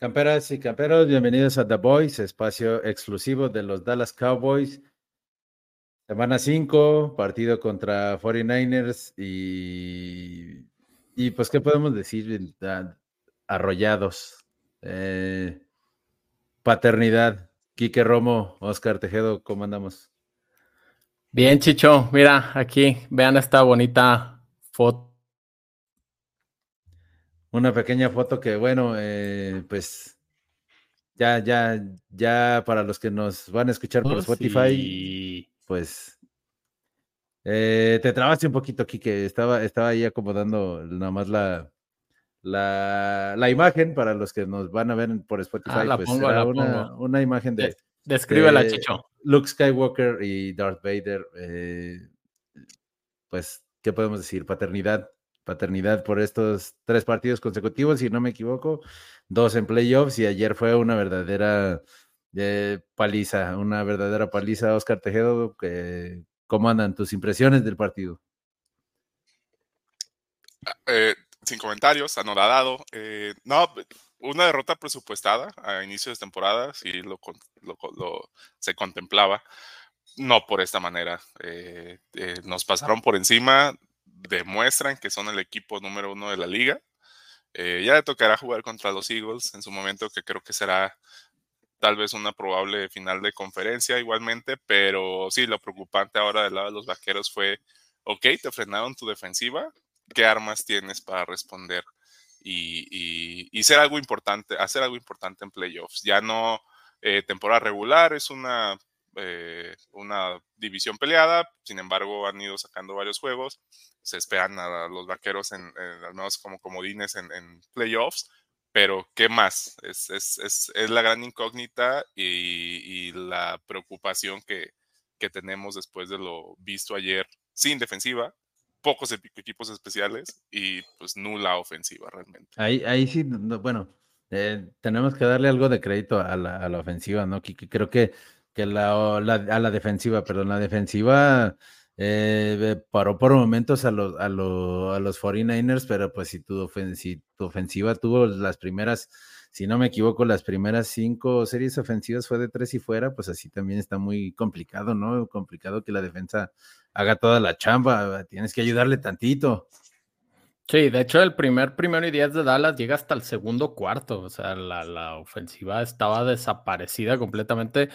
Camperas y camperos, bienvenidos a The Boys, espacio exclusivo de los Dallas Cowboys. Semana 5, partido contra 49ers y, y pues, ¿qué podemos decir? Arrollados. Eh, paternidad. Quique Romo, Oscar Tejedo, ¿cómo andamos? Bien, Chicho, mira, aquí, vean esta bonita foto una pequeña foto que, bueno, eh, pues ya, ya, ya para los que nos van a escuchar por oh, Spotify, pues eh, te trabaste un poquito aquí, que estaba, estaba ahí acomodando nada más la, la, la, imagen para los que nos van a ver por Spotify. Ah, pues pongo, una, una, imagen de. Descríbela, Chicho. Luke Skywalker y Darth Vader. Eh, pues, ¿qué podemos decir? Paternidad paternidad por estos tres partidos consecutivos, si no me equivoco, dos en playoffs y ayer fue una verdadera eh, paliza, una verdadera paliza, Oscar Tejedo. Que, ¿Cómo andan tus impresiones del partido? Eh, sin comentarios, anodadado. Eh, no, una derrota presupuestada a inicios de temporada, sí lo, se contemplaba. No por esta manera. nos pasaron por encima, demuestran que son el equipo número uno de la liga. Eh, ya le tocará jugar contra los Eagles en su momento, que creo que será tal vez una probable final de conferencia igualmente, pero sí, lo preocupante ahora del lado de los vaqueros fue, ok, te frenaron tu defensiva, ¿qué armas tienes para responder? Y, y, ser algo importante, hacer algo importante en playoffs. Ya no eh, temporada regular, es una eh, una división peleada, sin embargo han ido sacando varios juegos, se esperan a los vaqueros en, al menos como comodines en, playoffs, pero ¿qué más? Es, es, es, es la gran incógnita y, y la preocupación que, que, tenemos después de lo visto ayer sin defensiva, pocos equipos especiales y pues nula ofensiva realmente. Ahí, ahí sí, bueno, eh, tenemos que darle algo de crédito a la, a la ofensiva, ¿no? Que, creo que a la defensiva, perdón, la defensiva eh, paró por momentos a los, a, los, a los 49ers, pero pues si tu, tu ofensiva tuvo las primeras, si no me equivoco, las primeras cinco series ofensivas fue de tres y fuera, pues así también está muy complicado, ¿no? Complicado que la defensa haga toda la chamba, tienes que ayudarle tantito. Sí, de hecho, el primer primero y diez de Dallas llega hasta el segundo cuarto. O sea, la, la ofensiva estaba desaparecida completamente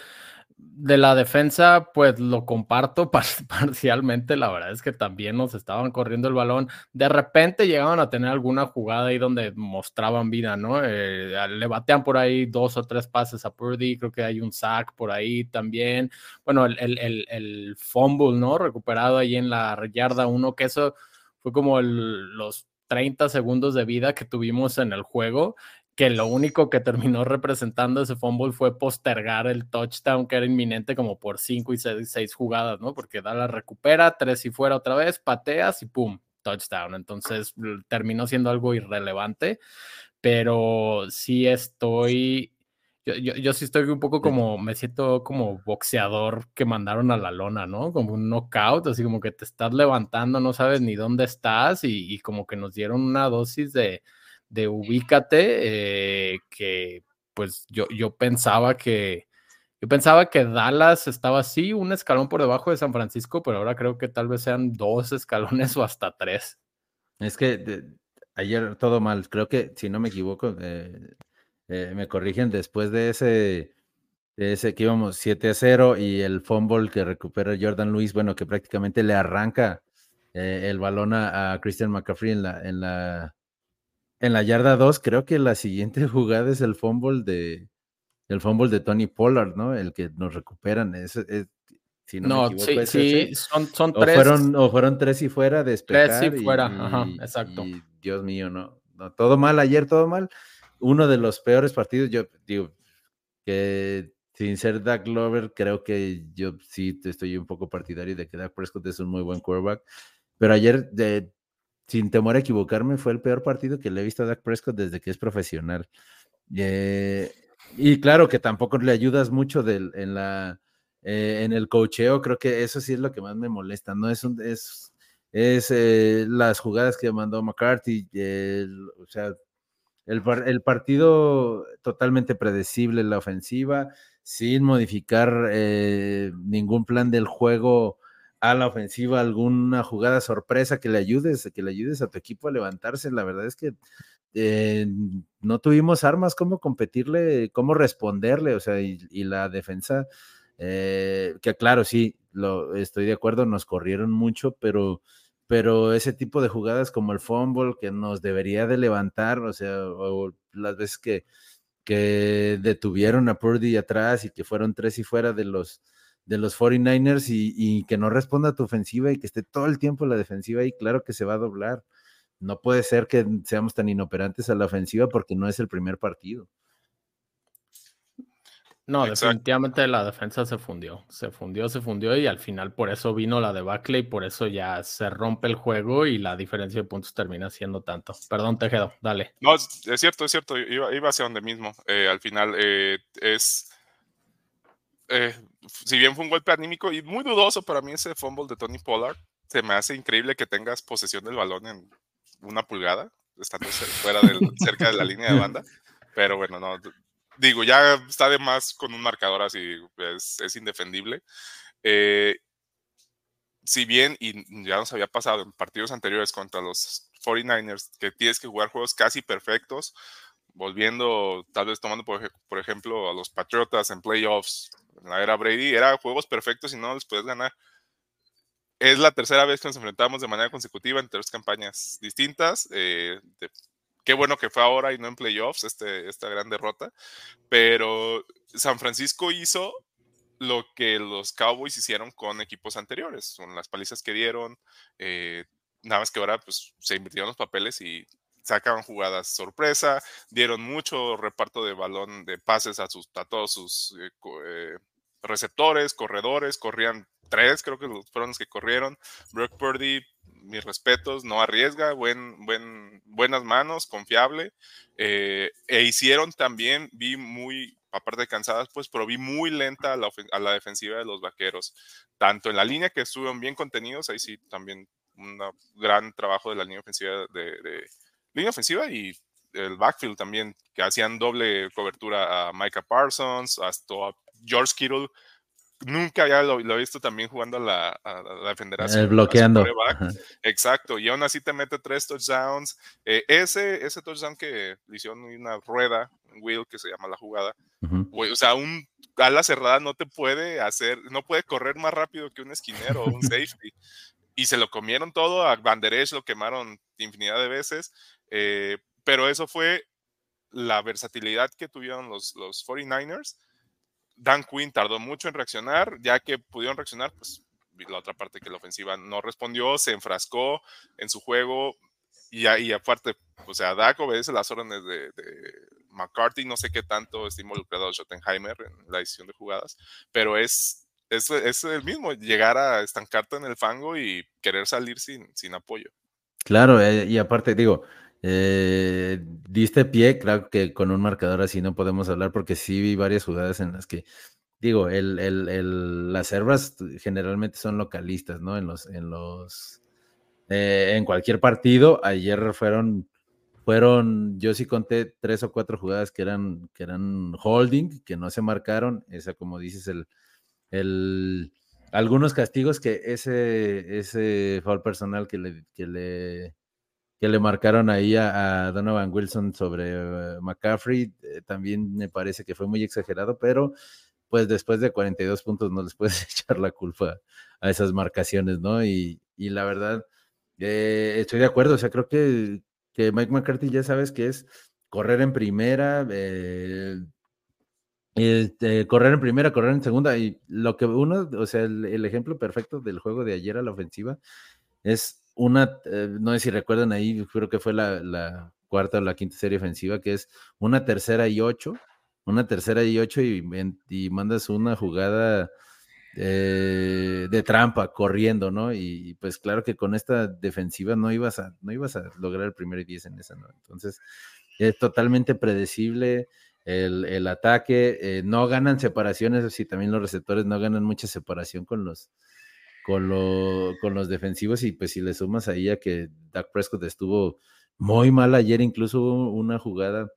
de la defensa, pues lo comparto parcialmente. La verdad es que también nos estaban corriendo el balón. De repente llegaban a tener alguna jugada ahí donde mostraban vida, ¿no? Eh, le batean por ahí dos o tres pases a Purdy. Creo que hay un sack por ahí también. Bueno, el, el, el, fumble, ¿no? Recuperado ahí en la yarda uno, que eso fue como los 30 segundos de vida que tuvimos en el juego que lo único que terminó representando ese fumble fue postergar el touchdown que era inminente como por cinco y seis, jugadas, ¿no? Porque Dallas recupera, tres y fuera otra vez, pateas y pum, touchdown. Entonces terminó siendo algo irrelevante, pero sí estoy, yo, yo, sí estoy un poco como, me siento como boxeador que mandaron a la lona, ¿no? Como un knockout, así como que te estás levantando, no sabes ni dónde estás y como que nos dieron una dosis de de ubícate, eh, que pues yo, yo pensaba que yo pensaba que Dallas estaba así, un escalón por debajo de San Francisco, pero ahora creo que tal vez sean dos escalones o hasta tres. Es que ayer todo mal, creo que si no me equivoco, eh, eh, me corrigen después de ese, ese que íbamos 7 a 0 y el fumble que recupera Jordan Luis, bueno, que prácticamente le arranca el balón a, a, Christian McCaffrey en la, en la en la yarda 2, creo que la siguiente jugada es el fumble de el fumble de Tony Pollard, ¿no? El que nos recuperan. Es, si no, me equivoco, sí, sí son, son o tres. Fueron, o fueron tres y fuera de Tres y fuera, ajá, exacto. Dios mío, no, no, todo mal ayer, todo mal. Uno de los peores partidos, yo digo, que sin ser Doug Glover, creo que yo sí estoy un poco partidario de que Dak Prescott es un muy buen quarterback. Pero ayer de, sin temor a equivocarme, fue el peor partido que le he visto a Dak Prescott desde que es profesional. Eh, y claro que tampoco le ayudas mucho eh, en el cocheo, creo que eso sí es lo que más me molesta, ¿no? Es, un, es, es eh, las jugadas que mandó McCarthy, o sea, el, partido totalmente predecible la ofensiva, sin modificar ningún plan del juego a la ofensiva, alguna jugada sorpresa que le ayudes, que le ayudes a tu equipo a levantarse. La verdad es que eh, no tuvimos armas cómo competirle, cómo responderle, o sea, y, la defensa, eh, que claro, sí, lo, estoy de acuerdo, nos corrieron mucho, pero pero ese tipo de jugadas como el fumble que nos debería de levantar, o sea, o las veces que, que detuvieron a Purdy atrás y que fueron tres y fuera de los, de los 49ers y, y, que no responda a tu ofensiva y que esté todo el tiempo la defensiva y claro que se va a doblar. No puede ser que seamos tan inoperantes a la ofensiva porque no es el primer partido. No, definitivamente la defensa se fundió, se fundió, se fundió y al final por eso vino la debacle y por eso ya se rompe el juego y la diferencia de puntos termina siendo tanto. Perdón, Tejedo, dale. No, es cierto, es cierto, iba, iba hacia donde mismo. Eh, al final eh, es, eh, si bien fue un golpe anímico y muy dudoso para mí ese fumble de Tony Pollard, se me hace increíble que tengas posesión del balón en una pulgada, estando fuera del, cerca de la línea de banda. Pero bueno, no, digo, ya está de más con un marcador así, es, es indefendible. Eh, si bien, y ya nos había pasado en partidos anteriores contra los 49ers, que tienes que jugar juegos casi perfectos, volviendo, tal vez tomando por, por ejemplo a los Patriotas en playoffs, la era Brady, eran juegos perfectos y no les puedes ganar. Es la tercera vez que nos enfrentamos de manera consecutiva en tres campañas distintas, eh, Qué bueno que fue ahora y no en playoffs este, esta gran derrota. Pero San Francisco hizo lo que los Cowboys hicieron con equipos anteriores, con las palizas que dieron. Eh, nada más que ahora pues, se invirtieron los papeles y sacaban jugadas sorpresa, dieron mucho reparto de balón de pases a, sus, a todos sus eh, eh, receptores, corredores, corrían tres, creo que fueron los que corrieron. Brock Purdy mis respetos, no arriesga, buen, buen, buenas manos, confiable. Eh, e hicieron también, vi muy, aparte de cansadas, pues, pero vi muy lenta a la, defensiva de los vaqueros, tanto en la línea que estuvieron bien contenidos, ahí sí también un gran trabajo de la línea ofensiva de, línea ofensiva y el backfield también, que hacían doble cobertura a Micah Parsons, hasta a George Kittle, nunca había lo, he visto también jugando a la, a, defender a su, bloqueando. Exacto, y aún así te mete tres touchdowns. Eh, ese, ese touchdown que le hicieron una rueda, wheel que se llama la jugada, o sea, un ala cerrada no te puede hacer, no puede correr más rápido que un esquinero o un safety. y se lo comieron todo, a Banderesh lo quemaron infinidad de veces, eh, pero eso fue la versatilidad que tuvieron los, los 49ers Dan Quinn tardó mucho en reaccionar, ya que pudieron reaccionar, pues la otra parte que la ofensiva no respondió, se enfrascó en su juego y, y aparte, o sea, Dak obedece las órdenes de, McCarthy, no sé qué tanto está involucrado Schottenheimer en la decisión de jugadas, pero es, es, es, el mismo, llegar a estancarte en el fango y querer salir sin, sin apoyo. Claro, eh, y aparte digo, eh, diste pie, claro que con un marcador así no podemos hablar porque sí vi varias jugadas en las que, digo, el, el, las herbas generalmente son localistas, ¿no? En los, en los, eh, en cualquier partido, ayer fueron, fueron, yo sí conté tres o cuatro jugadas que eran, que eran holding, que no se marcaron, esa como dices, el, el, algunos castigos que ese, ese foul personal que le, que le que le marcaron ahí a, Donovan Wilson sobre eh, McCaffrey, eh, también me parece que fue muy exagerado, pero pues después de 42 puntos no les puedes echar la culpa a esas marcaciones, ¿no? Y, la verdad, eh, estoy de acuerdo, o sea, creo que, que, Mike McCarthy ya sabes que es correr en primera, este, correr en primera, correr en segunda, y lo que uno, o sea, el ejemplo perfecto del juego de ayer a la ofensiva es una, eh, no sé si recuerdan ahí, creo que fue la, cuarta o la quinta serie ofensiva, que es una tercera y ocho, una tercera y ocho y, y mandas una jugada eh, de trampa corriendo, ¿no? Y, pues claro que con esta defensiva no ibas a, no ibas a lograr el primer y diez en esa, ¿no? Entonces, es totalmente predecible. El, ataque, eh, no ganan separaciones, si también los receptores no ganan mucha separación con los, con, con los defensivos y pues si le sumas ahí a que Dak Prescott estuvo muy mal ayer, incluso una jugada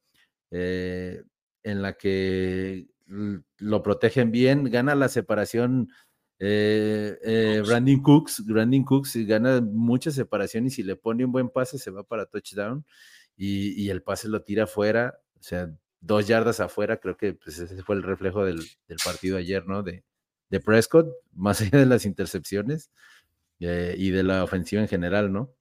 eh, en la que lo protegen bien, gana la separación eh, eh, Brandon Cooks, Brandon Cooks gana mucha separación y si le pone un buen pase se va para touchdown y, el pase lo tira afuera, o sea, dos yardas afuera, creo que pues, ese fue el reflejo del, partido ayer, ¿no? De, de, Prescott, más allá de las intercepciones eh, y de la ofensiva en general, ¿no?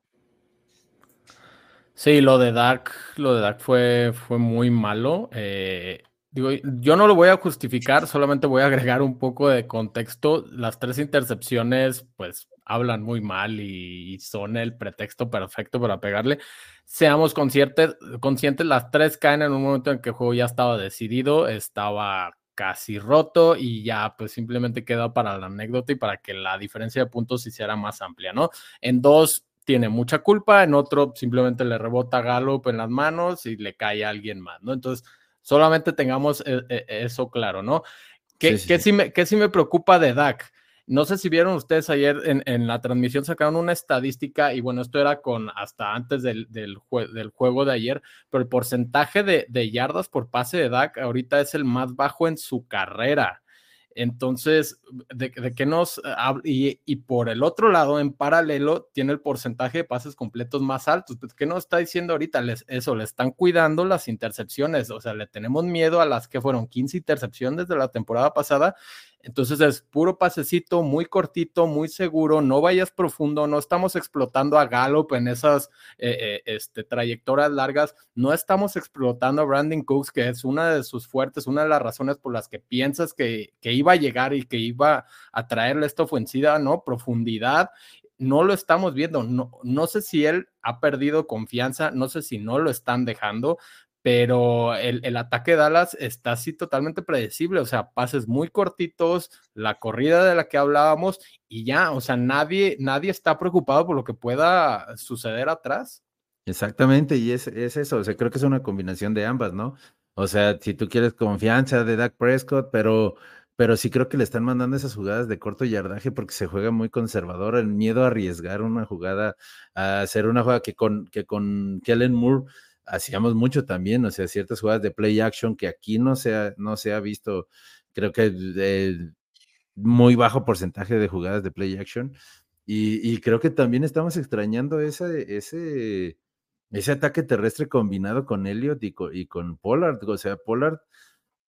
Sí, lo de Dak, lo de Dak fue, fue muy malo. Eh, digo, yo no lo voy a justificar, solamente voy a agregar un poco de contexto. Las tres intercepciones, pues, hablan muy mal y, son el pretexto perfecto para pegarle. Seamos conscientes, conscientes, las tres caen en un momento en que el juego ya estaba decidido, estaba casi roto y ya pues simplemente queda para la anécdota y para que la diferencia de puntos se hiciera más amplia, ¿no? En dos tiene mucha culpa, en otro simplemente le rebota Gallup en las manos y le cae a alguien más, ¿no? Entonces, solamente tengamos e, e, eso claro, ¿no? ¿Qué sí, me, sí me preocupa de Dak? No sé si vieron ustedes ayer en, la transmisión, sacaron una estadística y bueno, esto era con hasta antes del, del, juego de ayer, pero el porcentaje de, de, yardas por pase de Dak ahorita es el más bajo en su carrera. Entonces, de, que nos... Y, y, por el otro lado, en paralelo, tiene el porcentaje de pases completos más altos. Pues, ¿Qué nos está diciendo ahorita? Les, eso, le están cuidando las intercepciones. O sea, le tenemos miedo a las que fueron 15 intercepciones de la temporada pasada entonces es puro pasecito, muy cortito, muy seguro, no vayas profundo, no estamos explotando a Gallup en esas eh, eh, este, trayectorias largas, no estamos explotando a Brandon Cooks, que es una de sus fuertes, una de las razones por las que piensas que, que iba a llegar y que iba a traerle esta ofensiva, ¿no? Profundidad no lo estamos viendo. No, no sé si él ha perdido confianza, no sé si no lo están dejando, pero el, ataque de Dallas está así totalmente predecible, o sea, pases muy cortitos, la corrida de la que hablábamos y ya, o sea, nadie, nadie está preocupado por lo que pueda suceder atrás. Exactamente, y es, es eso, o sea, creo que es una combinación de ambas, ¿no? O sea, si tú quieres confianza de Dak Prescott, pero, pero sí creo que le están mandando esas jugadas de corto yardaje porque se juega muy conservador, el miedo a arriesgar una jugada, a hacer una jugada que con, que con Kellen Moore hacíamos mucho también, o sea, ciertas jugadas de play action que aquí no se ha, no se ha visto, creo que de muy bajo porcentaje de jugadas de play action. Y, creo que también estamos extrañando ese, ese, ese ataque terrestre combinado con Elliot y con, Pollard. O sea, Pollard,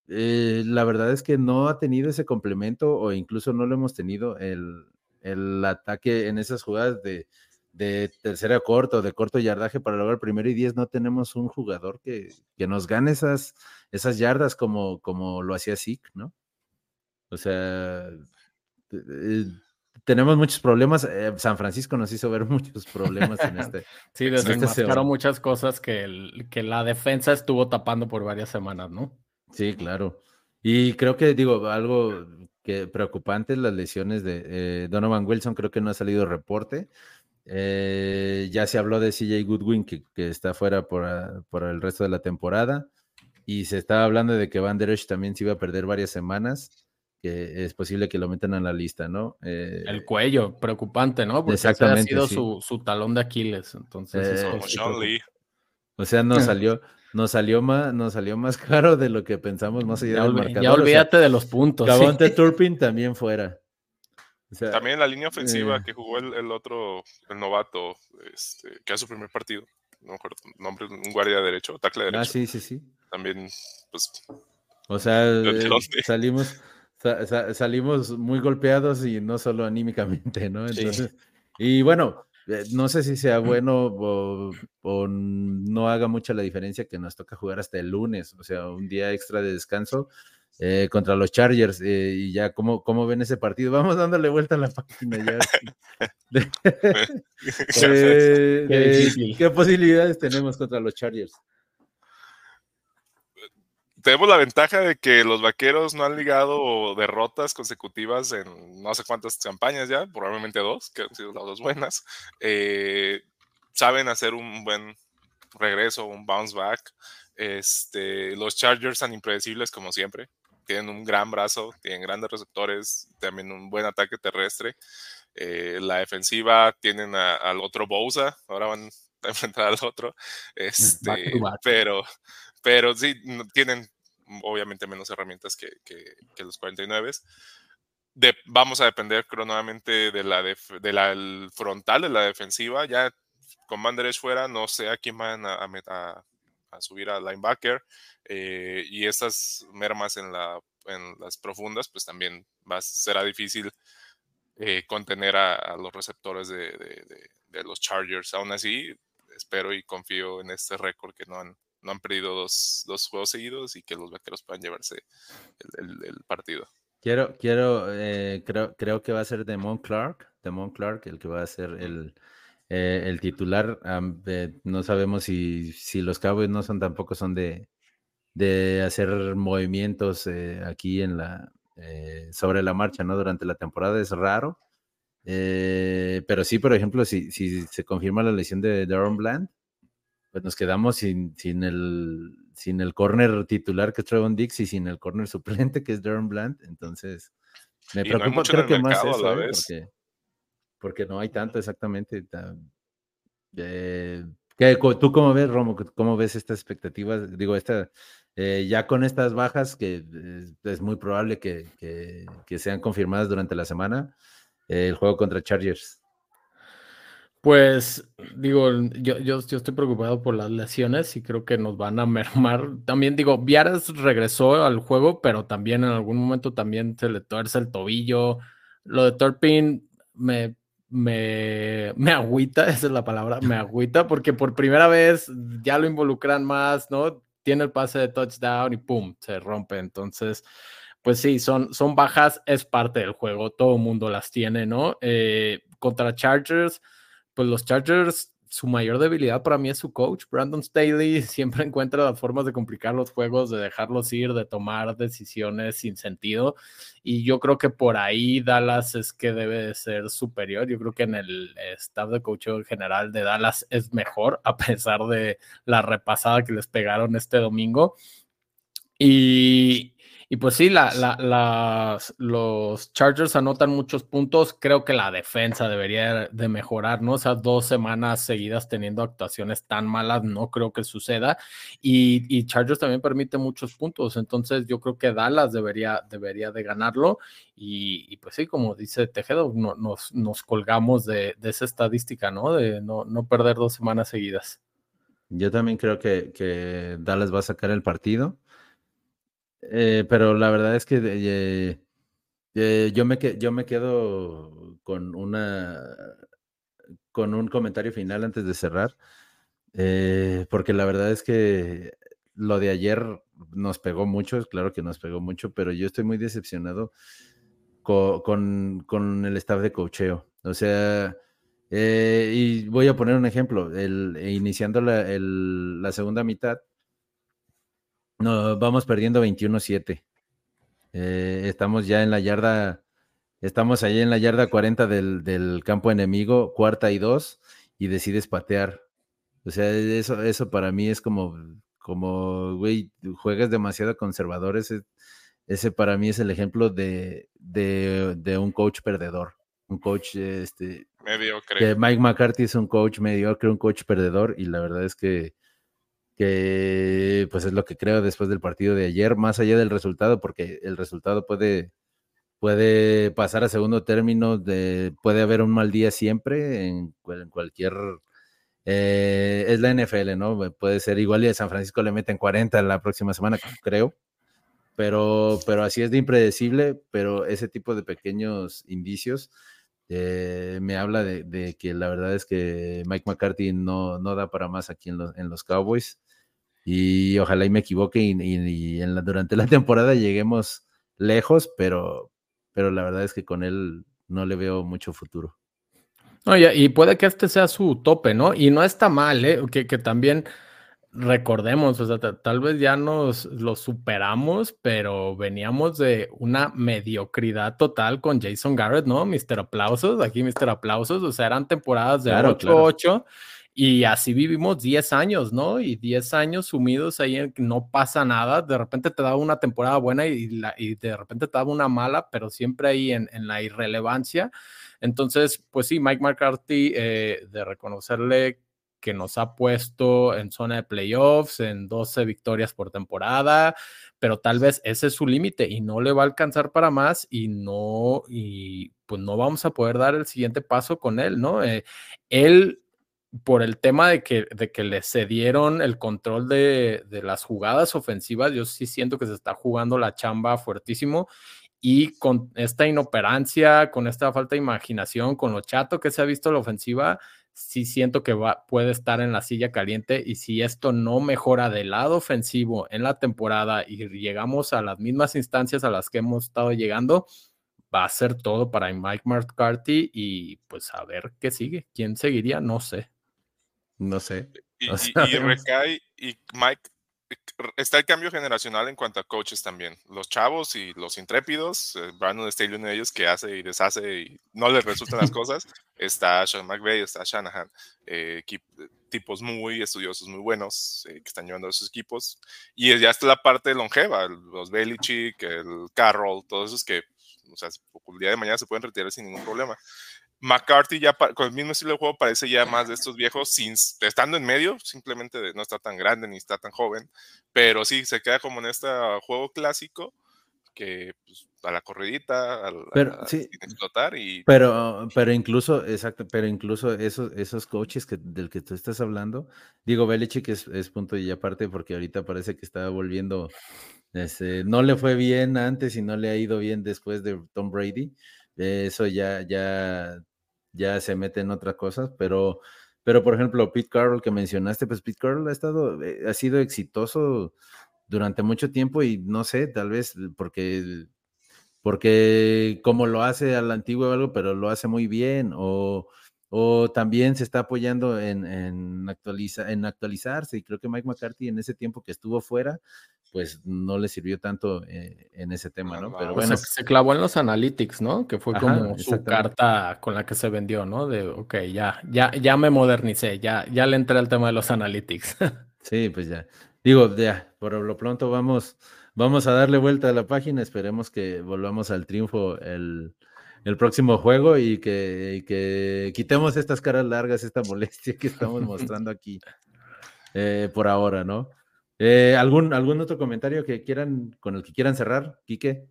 eh, la verdad es que no ha tenido ese complemento o incluso no lo hemos tenido el, el ataque en esas jugadas de, de tercera corto, de corto yardaje para lograr primero y diez, no tenemos un jugador que, que nos gane esas, esas yardas como, como lo hacía Zeke, ¿no? O sea, eh, tenemos muchos problemas. Eh, San Francisco nos hizo ver muchos problemas en este. sí, desenmascaró muchas cosas que, que la defensa estuvo tapando por varias semanas, ¿no? Sí, claro. Y creo que, digo, algo que preocupante, las lesiones de eh, Donovan Wilson, creo que no ha salido reporte. Eh, ya se habló de CJ Goodwin, que, está fuera ah, por, el resto de la temporada. Y se estaba hablando de que Van Der Esch también se iba a perder varias semanas, que es posible que lo metan en la lista, ¿no? Eh, el cuello, preocupante, ¿no? Porque exactamente, ha sido su, talón de Aquiles. Entonces, eh, o sea, nos salió, nos salió más, nos salió más caro de lo que pensamos más allá ya del marcador. Ya olvídate de los puntos. Cabonte Turpin también fuera. También la línea ofensiva eh. que jugó el, otro, el novato, este, que es su primer partido, no me nombre, un guardia derecho, tackle ah, derecho. Ah, sí, sí, sí. También, pues. O sea, eh, salimos, salimos muy golpeados y no solo anímicamente, ¿no? Entonces, y bueno, no sé si sea bueno o, o, no haga mucha la diferencia que nos toca jugar hasta el lunes, o sea, un día extra de descanso eh, contra los Chargers. Eh, y ya, ¿cómo, ¿cómo ven ese partido? Vamos dándole vuelta a la página ya. Eh, ¿Qué posibilidades tenemos contra los Chargers? Tenemos la ventaja de que los vaqueros no han ligado derrotas consecutivas en no sé cuántas campañas ya, probablemente dos, que han sido las dos buenas. saben hacer un buen regreso, un bounce back. Este, los Chargers tan impredecibles como siempre tienen un gran brazo, tienen grandes receptores, también un buen ataque terrestre. Eh, la defensiva tienen al otro Bousa, ahora van enfrentar al otro. Este, pero, pero sí, tienen obviamente menos herramientas que, que, los 49. De, vamos a depender cronamente de la, de la frontal de la defensiva. Ya con Manderech fuera, no sé a quién van a, a, a subir a linebacker. Eh, y esas mermas en, la, en las profundas, pues también será difícil eh, contener a, los receptores de, de, los Chargers. Aún así, espero y confío en este récord que no han, no han perdido dos, dos, juegos seguidos y que los vaqueros puedan llevarse el, el, partido. Quiero, quiero, eh, creo, creo que va a ser Demon Clark, Demon Clark, el que va a ser el, eh, el titular. no sabemos si, si los Cowboys no son tampoco son de, de hacer movimientos aquí en la, eh, sobre la marcha, ¿no? Durante la temporada es raro. Eh, pero sí, por ejemplo, si, si se confirma la lesión de Darren Bland, pues nos quedamos sin, sin el sin el corner titular que es Trevon Dix y sin el corner suplente que es Darren Bland. Entonces, me preocupa, creo que más eso, ¿eh? porque, porque, no hay tanto exactamente. ¿Tú cómo ves, Romo? ¿Cómo ves estas expectativas? Digo, esta, eh, ya con estas bajas, que es, muy probable que, sean confirmadas durante la semana, eh, el juego contra Chargers. Pues digo, yo, yo, estoy preocupado por las lesiones y creo que nos van a mermar. También digo, Viaras regresó al juego, pero también en algún momento también se le tuerce el tobillo. Lo de Torpin me, me, me agüita, esa es la palabra, me agüita, porque por primera vez ya lo involucran más, ¿no? tiene el pase de touchdown y pum, se rompe. Entonces, pues sí, son, son bajas, es parte del juego, todo mundo las tiene, ¿no? Eh, contra Chargers, pues los Chargers su mayor debilidad para mí es su coach. Brandon Staley siempre encuentra las formas de complicar los juegos, de dejarlos ir, de tomar decisiones sin sentido. Y yo creo que por ahí Dallas es que debe de ser superior. Yo creo que en el staff de coach general de Dallas es mejor, a pesar de la repasada que les pegaron este domingo. Y, y pues sí, la, los Chargers anotan muchos puntos. Creo que la defensa debería de mejorar, ¿no? O sea, dos semanas seguidas teniendo actuaciones tan malas, no creo que suceda. Y, Chargers también permite muchos puntos. Entonces, yo creo que Dallas debería, debería de ganarlo. Y, pues sí, como dice Tejedo, nos, nos colgamos de, esa estadística, ¿no? De no, no perder dos semanas seguidas. Yo también creo que, que Dallas va a sacar el partido. Eh, pero la verdad es que eh, eh, yo, me, yo me quedo con una con un comentario final antes de cerrar, porque la verdad es que lo de ayer nos pegó mucho, claro que nos pegó mucho, pero yo estoy muy decepcionado con, con, el staff de cocheo. O sea, y voy a poner un ejemplo, el, iniciando la, la segunda mitad, no, vamos perdiendo 21-7. Eh, estamos ya en la yarda, estamos ahí en la yarda 40 del, campo enemigo, cuarta y dos, y decides patear. O sea, eso, eso para mí es como, como, güey, juegas demasiado conservador. Ese, ese para mí es el ejemplo de, de, un coach perdedor. Un coach, este, mediocre. Que Mike McCarthy es un coach mediocre, un coach perdedor, y la verdad es que que pues es lo que creo después del partido de ayer, más allá del resultado, porque el resultado puede, puede pasar a segundo término, de, puede haber un mal día siempre en, cualquier... Eh, es la NFL, ¿no? Puede ser igual y a San Francisco le meten 40 la próxima semana, creo, pero, pero así es de impredecible, pero ese tipo de pequeños indicios eh, me habla de, que la verdad es que Mike McCarthy no, no da para más aquí en los, en los Cowboys y ojalá y me equivoque y, en la, durante la temporada lleguemos lejos, pero, pero la verdad es que con él no le veo mucho futuro. Oye, y puede que este sea su tope, ¿no? Y no está mal, ¿eh? Que, que también recordemos, o sea, tal vez ya nos lo superamos, pero veníamos de una mediocridad total con Jason Garrett, ¿no? Mister Aplausos, aquí Mister Aplausos, o sea, eran temporadas de 8-8 y así vivimos 10 años, ¿no? Y 10 años sumidos ahí en que no pasa nada. De repente te daba una temporada buena y, de repente te daba una mala, pero siempre ahí en, en la irrelevancia. Entonces, pues sí, Mike McCarthy, eh, de reconocerle que nos ha puesto en zona de playoffs, en 12 victorias por temporada, pero tal vez ese es su límite y no le va a alcanzar para más y no, y pues no vamos a poder dar el siguiente paso con él, ¿no? Eh, él, por el tema de que, de que le cedieron el control de, de las jugadas ofensivas, yo sí siento que se está jugando la chamba fuertísimo y con esta inoperancia, con esta falta de imaginación, con lo chato que se ha visto la ofensiva, sí siento que va, puede estar en la silla caliente y si esto no mejora del lado ofensivo en la temporada y llegamos a las mismas instancias a las que hemos estado llegando, va a ser todo para Mike McCarthy y pues a ver qué sigue. ¿Quién seguiría? No sé. No sé. Y, y recae, y Mike está el cambio generacional en cuanto a coaches también. Los chavos y los intrépidos, eh, Brandon Staley, uno de ellos que hace y deshace y no les resultan las cosas. Está Sean McVay, está Shanahan, eh, tipos muy estudiosos, muy buenos, eh, que están llevando a sus equipos. Y ya está la parte longeva, los Belichick, el Carroll, todos esos que, o sea, el día de mañana se pueden retirar sin ningún problema. McCarthy ya con el mismo estilo de juego parece ya más de estos viejos, sin, estando en medio, simplemente no está tan grande ni está tan joven, pero sí, se queda como en este juego clásico que pues, a la corridita, pero, sí, explotar y... Pero, pero incluso, exacto, pero incluso esos, esos coaches que, del que tú estás hablando, digo, Belichick es, es punto y aparte porque ahorita parece que está volviendo, este, no le fue bien antes y no le ha ido bien después de Tom Brady, eso ya, ya ya se mete en otras cosas, pero, pero por ejemplo, Pete Carroll que mencionaste, pues Pete Carroll ha estado, eh, ha sido exitoso durante mucho tiempo y no sé, tal vez porque, porque como lo hace al antiguo o algo, pero lo hace muy bien, o, o también se está apoyando en, en, en actualizarse y creo que Mike McCarthy en ese tiempo que estuvo fuera, pues no le sirvió tanto eh, en ese tema, ¿no? Pero bueno. Se, clavó en los analytics, ¿no? Que fue como su carta con la que se vendió, ¿no? De, ok, ya, ya, ya me modernicé, ya, ya le entré al tema de los analytics. sí, pues ya. Digo, ya, por lo pronto vamos, vamos a darle vuelta a la página, esperemos que volvamos al triunfo el el próximo juego y que, que, quitemos estas caras largas, esta molestia que estamos mostrando aquí eh, por ahora, ¿no? Eh, ¿algún, ¿Algún otro comentario que quieran, con el que quieran cerrar, Quique?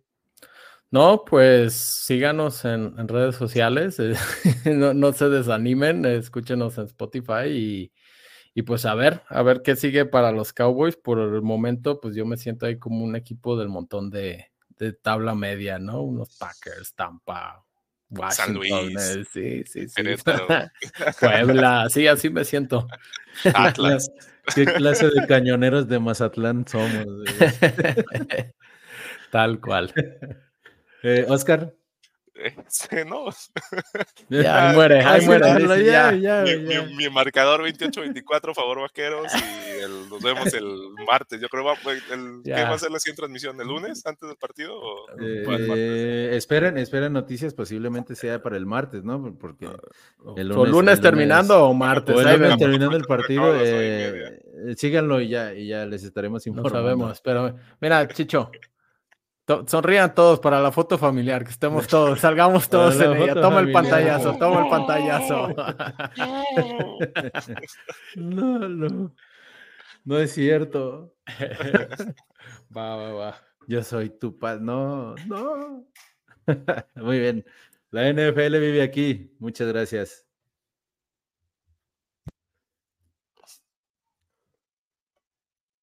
No, pues síganos en, redes sociales, eh, no, se desanimen, escúchenos en Spotify y, y, pues a ver, a ver qué sigue para los Cowboys. Por el momento, pues yo me siento ahí como un equipo del montón de, de tabla media, ¿no? Unos Packers, Tampa. San Luis. sí, sí, sí. Puebla, sí, así me siento. Atlas. ¿Qué clase de cañoneros de Mazatlán somos? Tal cual. Eh, Oscar. No. Ya, ahí muere, ahí muere. Ya, ya, mi, mi, marcador 28-24, favor vaqueros, y el, nos vemos el martes. Yo creo ¿qué va a ser la siguiente transmisión? ¿El lunes antes del partido? O, eh, esperen, esperen noticias, posiblemente sea para el martes, ¿no? Porque ah, el lunes, lunes terminando o martes. O el lunes terminando el partido, eh, síganlo y ya, y ya les estaremos informando. No sabemos, pero mira, Chicho, Sonrían todos para la foto familiar, que estemos todos, salgamos todos en ella. Toma el pantallazo, toma el pantallazo. No, no. No es cierto. Va, va, va. Yo soy tu padre. No, no. Muy bien. La NFL vive aquí. Muchas gracias.